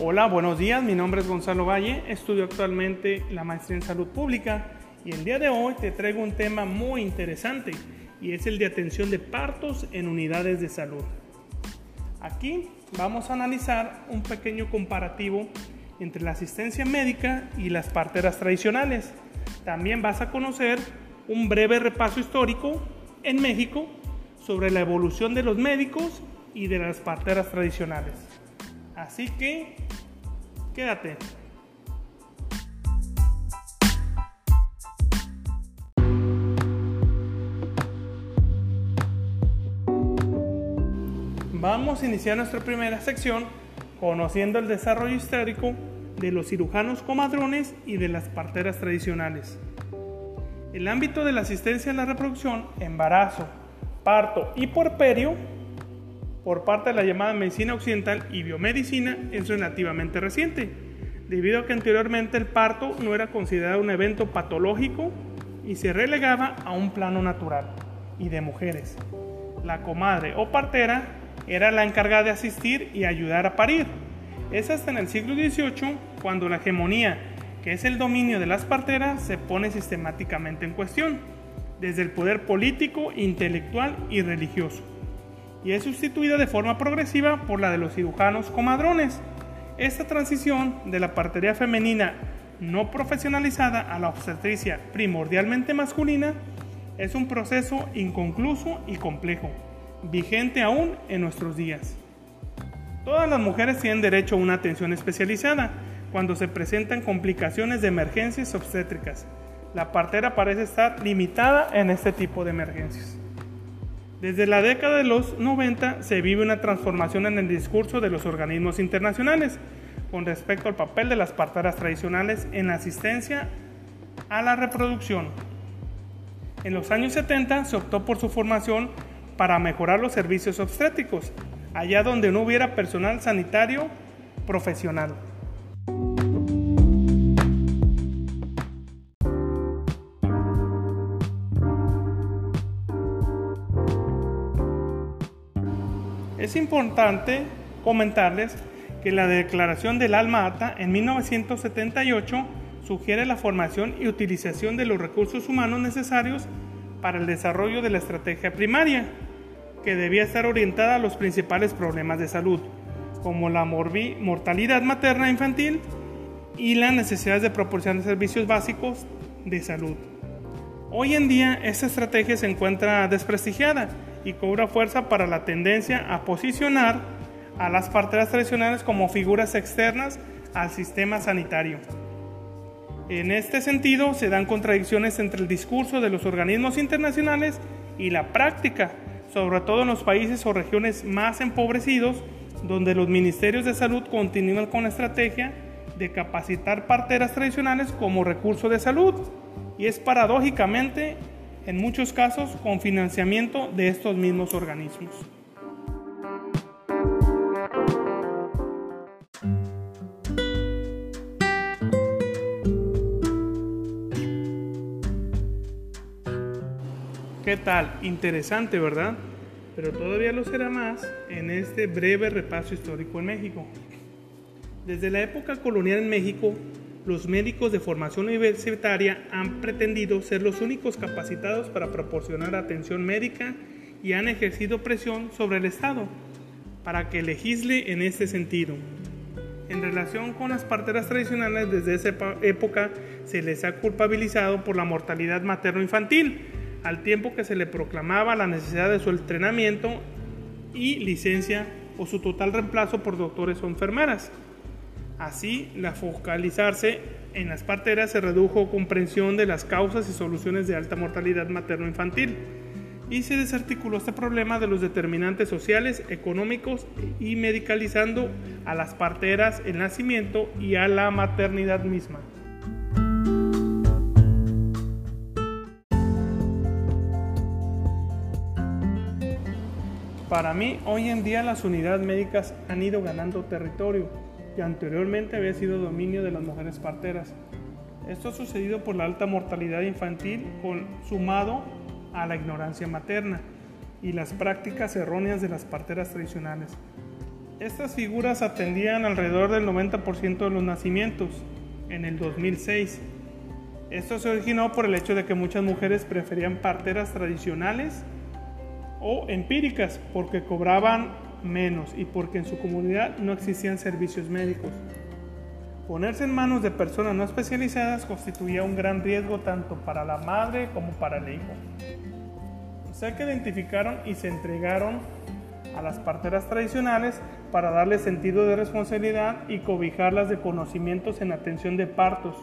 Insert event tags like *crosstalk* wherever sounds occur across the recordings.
Hola, buenos días. Mi nombre es Gonzalo Valle. Estudio actualmente la maestría en salud pública y el día de hoy te traigo un tema muy interesante y es el de atención de partos en unidades de salud. Aquí vamos a analizar un pequeño comparativo entre la asistencia médica y las parteras tradicionales. También vas a conocer un breve repaso histórico en México sobre la evolución de los médicos y de las parteras tradicionales. Así que, quédate. Vamos a iniciar nuestra primera sección conociendo el desarrollo histórico de los cirujanos comadrones y de las parteras tradicionales. El ámbito de la asistencia a la reproducción, embarazo, parto y porperio por parte de la llamada medicina occidental y biomedicina es relativamente reciente, debido a que anteriormente el parto no era considerado un evento patológico y se relegaba a un plano natural y de mujeres. La comadre o partera era la encargada de asistir y ayudar a parir. Es hasta en el siglo XVIII cuando la hegemonía, que es el dominio de las parteras, se pone sistemáticamente en cuestión, desde el poder político, intelectual y religioso, y es sustituida de forma progresiva por la de los cirujanos comadrones. Esta transición de la partería femenina no profesionalizada a la obstetricia primordialmente masculina es un proceso inconcluso y complejo vigente aún en nuestros días. Todas las mujeres tienen derecho a una atención especializada cuando se presentan complicaciones de emergencias obstétricas. La partera parece estar limitada en este tipo de emergencias. Desde la década de los 90 se vive una transformación en el discurso de los organismos internacionales con respecto al papel de las parteras tradicionales en la asistencia a la reproducción. En los años 70 se optó por su formación para mejorar los servicios obstétricos, allá donde no hubiera personal sanitario profesional. Es importante comentarles que la Declaración del Alma Ata en 1978 sugiere la formación y utilización de los recursos humanos necesarios para el desarrollo de la estrategia primaria, que debía estar orientada a los principales problemas de salud, como la mortalidad materna infantil y la necesidad de proporcionar servicios básicos de salud. Hoy en día esta estrategia se encuentra desprestigiada y cobra fuerza para la tendencia a posicionar a las parteras tradicionales como figuras externas al sistema sanitario. En este sentido, se dan contradicciones entre el discurso de los organismos internacionales y la práctica sobre todo en los países o regiones más empobrecidos, donde los ministerios de salud continúan con la estrategia de capacitar parteras tradicionales como recurso de salud y es paradójicamente en muchos casos con financiamiento de estos mismos organismos. ¿Qué tal? Interesante, ¿verdad? Pero todavía lo será más en este breve repaso histórico en México. Desde la época colonial en México, los médicos de formación universitaria han pretendido ser los únicos capacitados para proporcionar atención médica y han ejercido presión sobre el Estado para que legisle en este sentido. En relación con las parteras tradicionales, desde esa época se les ha culpabilizado por la mortalidad materno-infantil, al tiempo que se le proclamaba la necesidad de su entrenamiento y licencia o su total reemplazo por doctores o enfermeras. Así, la focalizarse en las parteras se redujo comprensión de las causas y soluciones de alta mortalidad materno-infantil y se desarticuló este problema de los determinantes sociales, económicos y medicalizando a las parteras, el nacimiento y a la maternidad misma. Para mí, hoy en día las unidades médicas han ido ganando territorio que anteriormente había sido dominio de las mujeres parteras. Esto ha sucedido por la alta mortalidad infantil sumado a la ignorancia materna y las prácticas erróneas de las parteras tradicionales. Estas figuras atendían alrededor del 90% de los nacimientos en el 2006. Esto se originó por el hecho de que muchas mujeres preferían parteras tradicionales o empíricas porque cobraban menos y porque en su comunidad no existían servicios médicos. Ponerse en manos de personas no especializadas constituía un gran riesgo tanto para la madre como para el hijo. O sea que identificaron y se entregaron a las parteras tradicionales para darles sentido de responsabilidad y cobijarlas de conocimientos en atención de partos.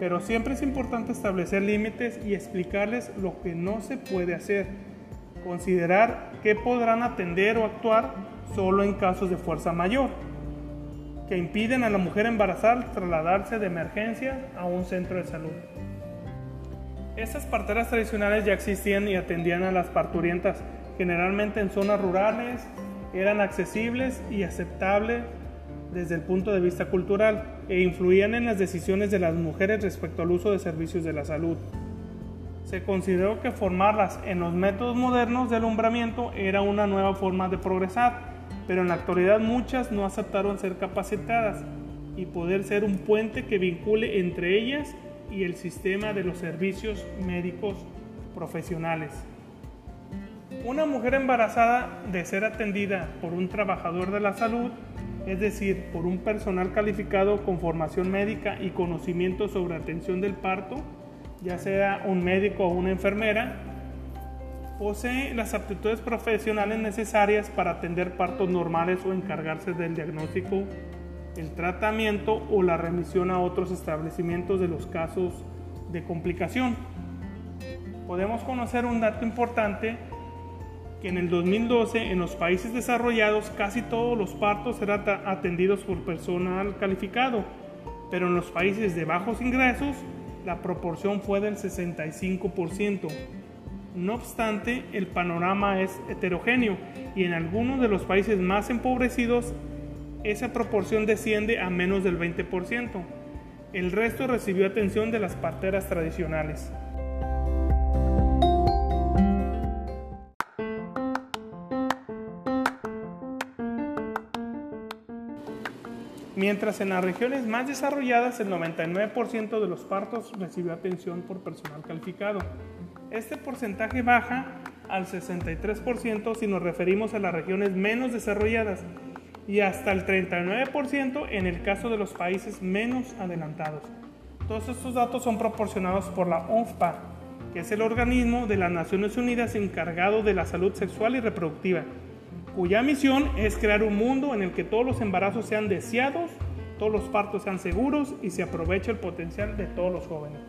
Pero siempre es importante establecer límites y explicarles lo que no se puede hacer. Considerar que podrán atender o actuar solo en casos de fuerza mayor que impiden a la mujer embarazada trasladarse de emergencia a un centro de salud. Estas parteras tradicionales ya existían y atendían a las parturientas, generalmente en zonas rurales, eran accesibles y aceptables desde el punto de vista cultural e influían en las decisiones de las mujeres respecto al uso de servicios de la salud. Se consideró que formarlas en los métodos modernos de alumbramiento era una nueva forma de progresar pero en la actualidad muchas no aceptaron ser capacitadas y poder ser un puente que vincule entre ellas y el sistema de los servicios médicos profesionales. Una mujer embarazada de ser atendida por un trabajador de la salud, es decir, por un personal calificado con formación médica y conocimiento sobre atención del parto, ya sea un médico o una enfermera, posee las aptitudes profesionales necesarias para atender partos normales o encargarse del diagnóstico, el tratamiento o la remisión a otros establecimientos de los casos de complicación. Podemos conocer un dato importante que en el 2012 en los países desarrollados casi todos los partos eran atendidos por personal calificado, pero en los países de bajos ingresos la proporción fue del 65%. No obstante, el panorama es heterogéneo y en algunos de los países más empobrecidos esa proporción desciende a menos del 20%. El resto recibió atención de las parteras tradicionales. Mientras en las regiones más desarrolladas el 99% de los partos recibió atención por personal calificado. Este porcentaje baja al 63% si nos referimos a las regiones menos desarrolladas y hasta el 39% en el caso de los países menos adelantados. Todos estos datos son proporcionados por la ONFPA, que es el organismo de las Naciones Unidas encargado de la salud sexual y reproductiva, cuya misión es crear un mundo en el que todos los embarazos sean deseados, todos los partos sean seguros y se aproveche el potencial de todos los jóvenes.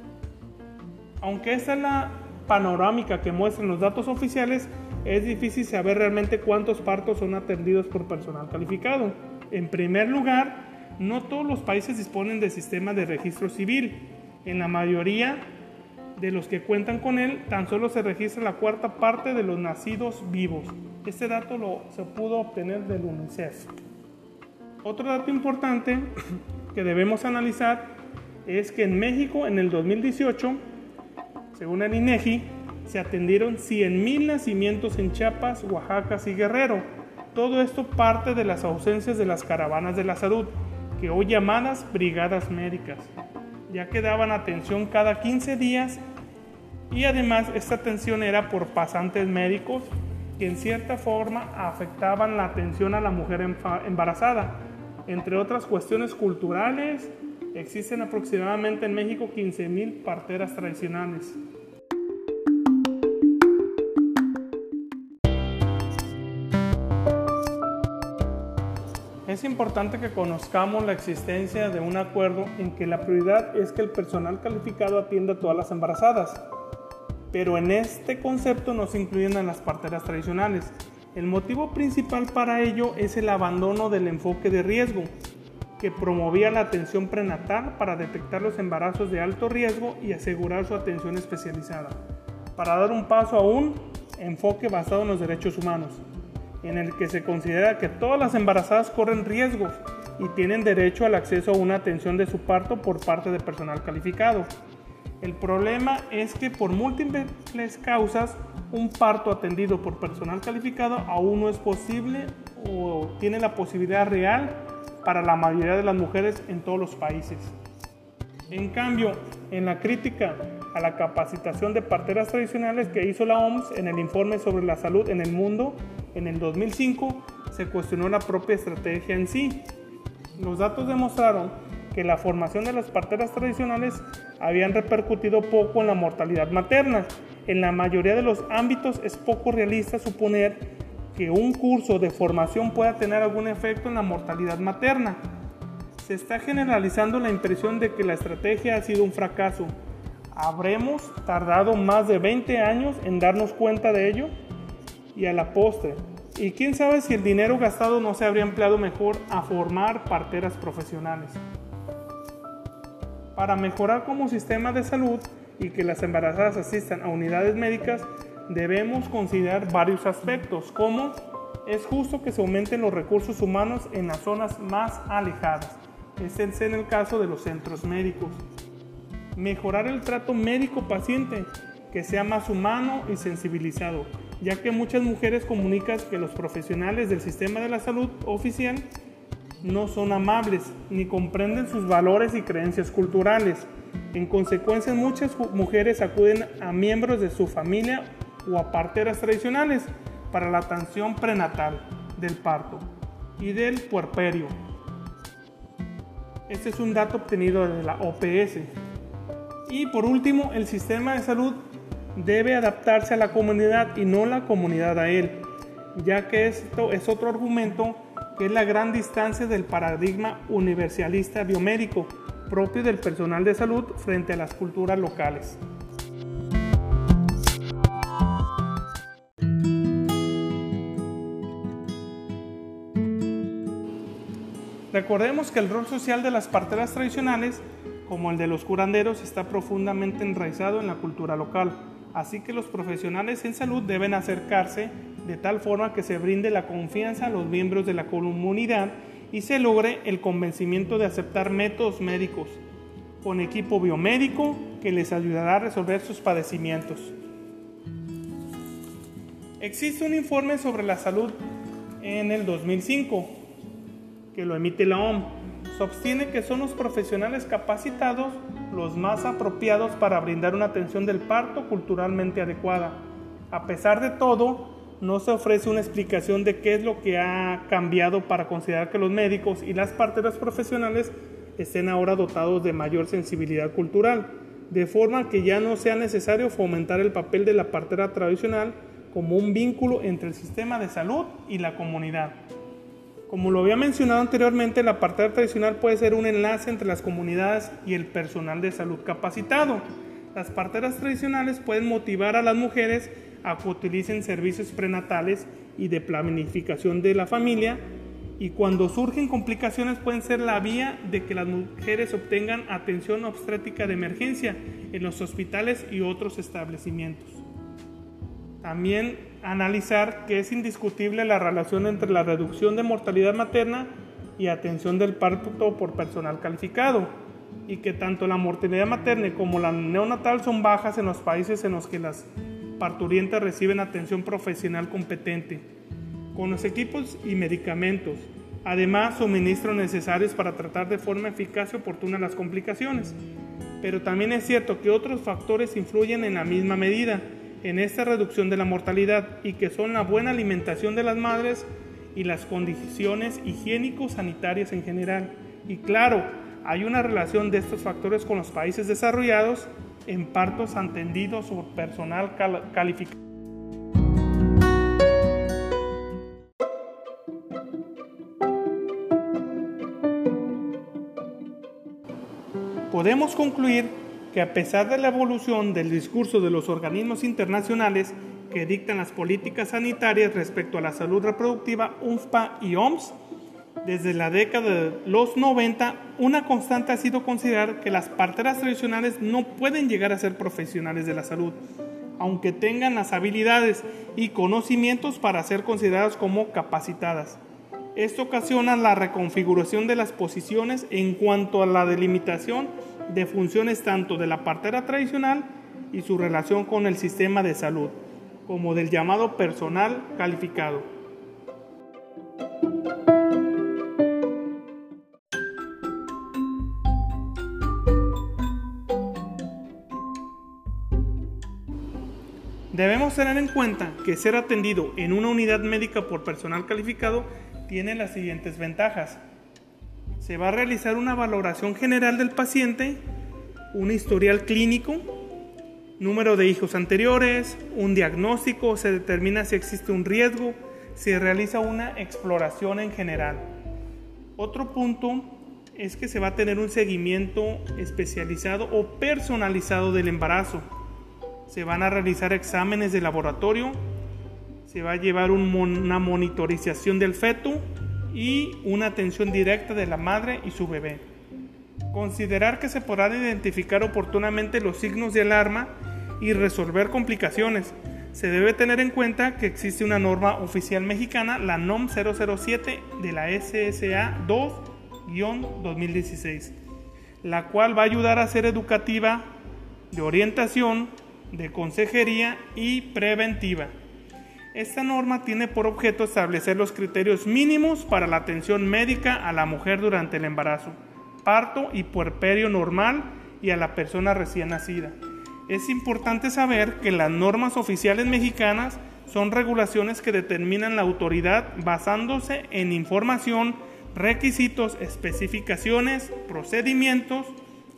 Aunque esta es la panorámica que muestran los datos oficiales, es difícil saber realmente cuántos partos son atendidos por personal calificado. En primer lugar, no todos los países disponen de sistema de registro civil. En la mayoría de los que cuentan con él, tan solo se registra la cuarta parte de los nacidos vivos. Este dato se pudo obtener del UNICEF. Otro dato importante *coughs* que debemos analizar es que en México en el 2018 según el INEGI, se atendieron 100.000 nacimientos en Chiapas, Oaxaca y Guerrero. Todo esto parte de las ausencias de las caravanas de la salud, que hoy llamadas brigadas médicas, ya que daban atención cada 15 días y además esta atención era por pasantes médicos que en cierta forma afectaban la atención a la mujer embarazada. Entre otras cuestiones culturales, Existen aproximadamente en México 15.000 parteras tradicionales. Es importante que conozcamos la existencia de un acuerdo en que la prioridad es que el personal calificado atienda a todas las embarazadas, pero en este concepto no se incluyen a las parteras tradicionales. El motivo principal para ello es el abandono del enfoque de riesgo, que promovía la atención prenatal para detectar los embarazos de alto riesgo y asegurar su atención especializada, para dar un paso a un enfoque basado en los derechos humanos, en el que se considera que todas las embarazadas corren riesgos y tienen derecho al acceso a una atención de su parto por parte de personal calificado. El problema es que por múltiples causas un parto atendido por personal calificado aún no es posible o tiene la posibilidad real para la mayoría de las mujeres en todos los países. En cambio, en la crítica a la capacitación de parteras tradicionales que hizo la OMS en el informe sobre la salud en el mundo en el 2005, se cuestionó la propia estrategia en sí. Los datos demostraron que la formación de las parteras tradicionales habían repercutido poco en la mortalidad materna. En la mayoría de los ámbitos es poco realista suponer que un curso de formación pueda tener algún efecto en la mortalidad materna. Se está generalizando la impresión de que la estrategia ha sido un fracaso. ¿Habremos tardado más de 20 años en darnos cuenta de ello? Y a la postre, y quién sabe si el dinero gastado no se habría empleado mejor a formar parteras profesionales. Para mejorar como sistema de salud y que las embarazadas asistan a unidades médicas, debemos considerar varios aspectos, como es justo que se aumenten los recursos humanos en las zonas más alejadas. Es en el caso de los centros médicos. Mejorar el trato médico-paciente, que sea más humano y sensibilizado, ya que muchas mujeres comunican que los profesionales del sistema de la salud oficial no son amables ni comprenden sus valores y creencias culturales. En consecuencia, muchas mujeres acuden a miembros de su familia o a parteras tradicionales para la atención prenatal del parto y del puerperio. Este es un dato obtenido de la OPS. Y por último, el sistema de salud debe adaptarse a la comunidad y no la comunidad a él, ya que esto es otro argumento que es la gran distancia del paradigma universalista biomédico propio del personal de salud frente a las culturas locales. Recordemos que el rol social de las parteras tradicionales, como el de los curanderos, está profundamente enraizado en la cultura local, así que los profesionales en salud deben acercarse de tal forma que se brinde la confianza a los miembros de la comunidad y se logre el convencimiento de aceptar métodos médicos con equipo biomédico que les ayudará a resolver sus padecimientos. Existe un informe sobre la salud en el 2005 que lo emite la OMS. Sostiene que son los profesionales capacitados los más apropiados para brindar una atención del parto culturalmente adecuada. A pesar de todo, no se ofrece una explicación de qué es lo que ha cambiado para considerar que los médicos y las parteras profesionales estén ahora dotados de mayor sensibilidad cultural, de forma que ya no sea necesario fomentar el papel de la partera tradicional como un vínculo entre el sistema de salud y la comunidad. Como lo había mencionado anteriormente, la partera tradicional puede ser un enlace entre las comunidades y el personal de salud capacitado. Las parteras tradicionales pueden motivar a las mujeres a que utilicen servicios prenatales y de planificación de la familia y cuando surgen complicaciones pueden ser la vía de que las mujeres obtengan atención obstétrica de emergencia en los hospitales y otros establecimientos. También analizar que es indiscutible la relación entre la reducción de mortalidad materna y atención del parto por personal calificado y que tanto la mortalidad materna como la neonatal son bajas en los países en los que las parturientas reciben atención profesional competente, con los equipos y medicamentos. Además, suministros necesarios para tratar de forma eficaz y oportuna las complicaciones. Pero también es cierto que otros factores influyen en la misma medida en esta reducción de la mortalidad y que son la buena alimentación de las madres y las condiciones higiénico-sanitarias en general. Y claro, hay una relación de estos factores con los países desarrollados en partos atendidos por personal calificado. Podemos concluir que a pesar de la evolución del discurso de los organismos internacionales que dictan las políticas sanitarias respecto a la salud reproductiva, UNFPA y OMS, desde la década de los 90, una constante ha sido considerar que las parteras tradicionales no pueden llegar a ser profesionales de la salud, aunque tengan las habilidades y conocimientos para ser consideradas como capacitadas. Esto ocasiona la reconfiguración de las posiciones en cuanto a la delimitación de funciones tanto de la partera tradicional y su relación con el sistema de salud. como del llamado personal calificado. Debemos tener en cuenta que ser atendido en una unidad médica por personal calificado tiene las siguientes ventajas. Se va a realizar una valoración general del paciente, un historial clínico, número de hijos anteriores, un diagnóstico, se determina si existe un riesgo, se realiza una exploración en general. Otro punto es que se va a tener un seguimiento especializado o personalizado del embarazo se van a realizar exámenes de laboratorio, se va a llevar una monitorización del feto y una atención directa de la madre y su bebé. Considerar que se podrán identificar oportunamente los signos de alarma y resolver complicaciones. Se debe tener en cuenta que existe una norma oficial mexicana, la NOM 007 de la SSA 2-2016, la cual va a ayudar a ser educativa de orientación de consejería y preventiva. Esta norma tiene por objeto establecer los criterios mínimos para la atención médica a la mujer durante el embarazo, parto y puerperio normal y a la persona recién nacida. Es importante saber que las normas oficiales mexicanas son regulaciones que determinan la autoridad basándose en información, requisitos, especificaciones, procedimientos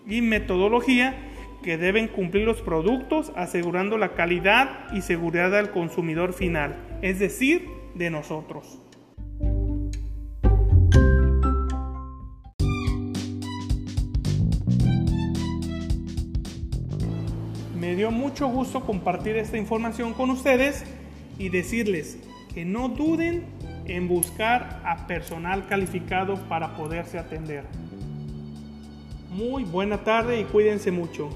y metodología que deben cumplir los productos asegurando la calidad y seguridad del consumidor final, es decir, de nosotros. Me dio mucho gusto compartir esta información con ustedes y decirles que no duden en buscar a personal calificado para poderse atender. Muy buena tarde y cuídense mucho.